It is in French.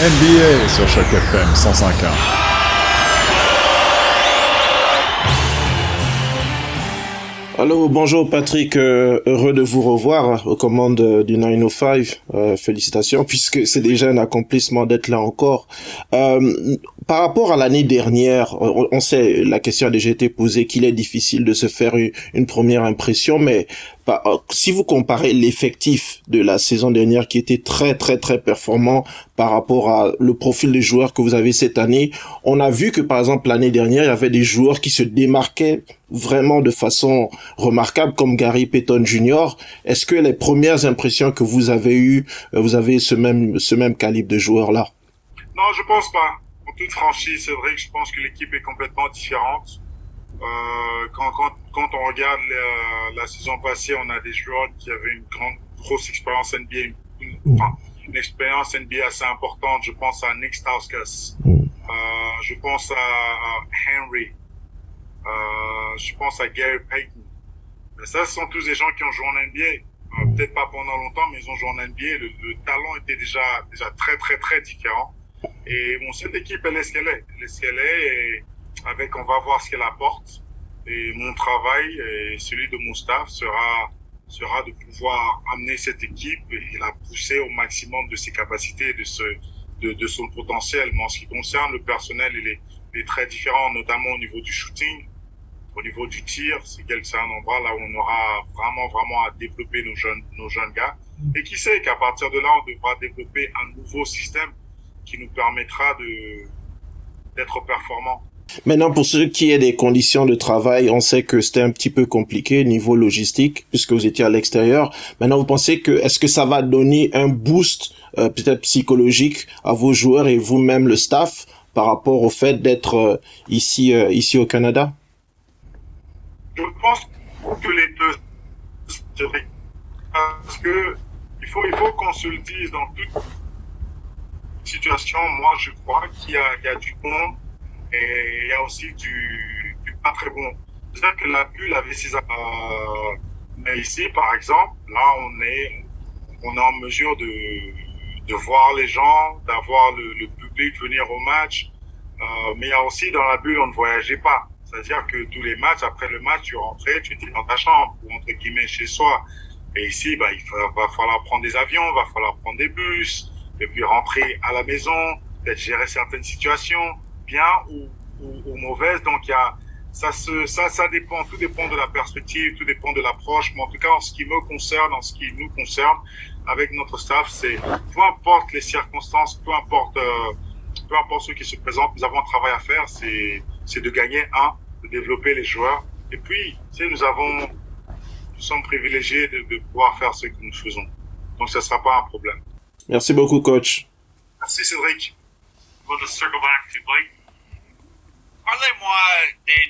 NBA sur Choc FM 105.1. Allô, bonjour Patrick, euh, heureux de vous revoir aux commandes du 905. Euh, félicitations, puisque c'est déjà un accomplissement d'être là encore. Euh, par rapport à l'année dernière, on, sait, la question a déjà été posée, qu'il est difficile de se faire une première impression, mais si vous comparez l'effectif de la saison dernière qui était très très très performant par rapport à le profil des joueurs que vous avez cette année, on a vu que par exemple l'année dernière, il y avait des joueurs qui se démarquaient vraiment de façon remarquable comme Gary Payton Jr. Est-ce que les premières impressions que vous avez eues, euh, vous avez ce même ce même calibre de joueurs là Non, je pense pas. En toute franchise, c'est vrai que je pense que l'équipe est complètement différente. Euh, quand, quand, quand, on regarde la, la, saison passée, on a des joueurs qui avaient une grande, grosse expérience NBA, une, mm. enfin, une expérience NBA assez importante. Je pense à Nick Stauskas. Mm. Euh, je pense à Henry. Euh, je pense à Gary Payton. Mais ça, ce sont tous des gens qui ont joué en NBA. Euh, mm. Peut-être pas pendant longtemps, mais ils ont joué en NBA. Le, le, talent était déjà, déjà très, très, très différent. Et bon, cette équipe, elle est ce qu'elle est. Elle est ce qu'elle est. Et, avec on va voir ce qu'elle apporte. Et mon travail et celui de mon staff sera sera de pouvoir amener cette équipe et la pousser au maximum de ses capacités, de, ce, de, de son potentiel. Mais en ce qui concerne le personnel, il est, très différent, notamment au niveau du shooting, au niveau du tir. C'est un endroit là où on aura vraiment, vraiment à développer nos jeunes, nos jeunes gars. Et qui sait qu'à partir de là, on devra développer un nouveau système qui nous permettra d'être performants. Maintenant, pour ce qui est des conditions de travail, on sait que c'était un petit peu compliqué niveau logistique puisque vous étiez à l'extérieur. Maintenant, vous pensez que est-ce que ça va donner un boost euh, peut-être psychologique à vos joueurs et vous-même le staff par rapport au fait d'être euh, ici euh, ici au Canada? Je pense que les deux, parce que il faut il faut qu'on se le dise dans toute situation. Moi, je crois qu'il y a, il y a du bon et il y a aussi du, du pas très bon. C'est-à-dire que la bulle avait ses... Euh, mais ici, par exemple, là, on est, on est en mesure de, de voir les gens, d'avoir le, le, public venir au match. Euh, mais il y a aussi dans la bulle, on ne voyageait pas. C'est-à-dire que tous les matchs, après le match, tu rentrais, tu étais dans ta chambre, ou entre guillemets chez soi. Et ici, bah, il va, va falloir prendre des avions, va falloir prendre des bus, et puis rentrer à la maison, peut-être gérer certaines situations bien ou, ou, ou mauvaise. Donc il y a ça se ça ça dépend tout dépend de la perspective, tout dépend de l'approche. Mais en tout cas en ce qui me concerne, en ce qui nous concerne, avec notre staff, c'est peu importe les circonstances, peu importe euh, peu importe ceux qui se présentent, nous avons un travail à faire. C'est c'est de gagner un, de développer les joueurs. Et puis, tu sais, nous avons nous sommes privilégiés de, de pouvoir faire ce que nous faisons. Donc, ce ne sera pas un problème. Merci beaucoup, coach. Merci, Cédric. We'll just circle back to Blake. Parlez-moi des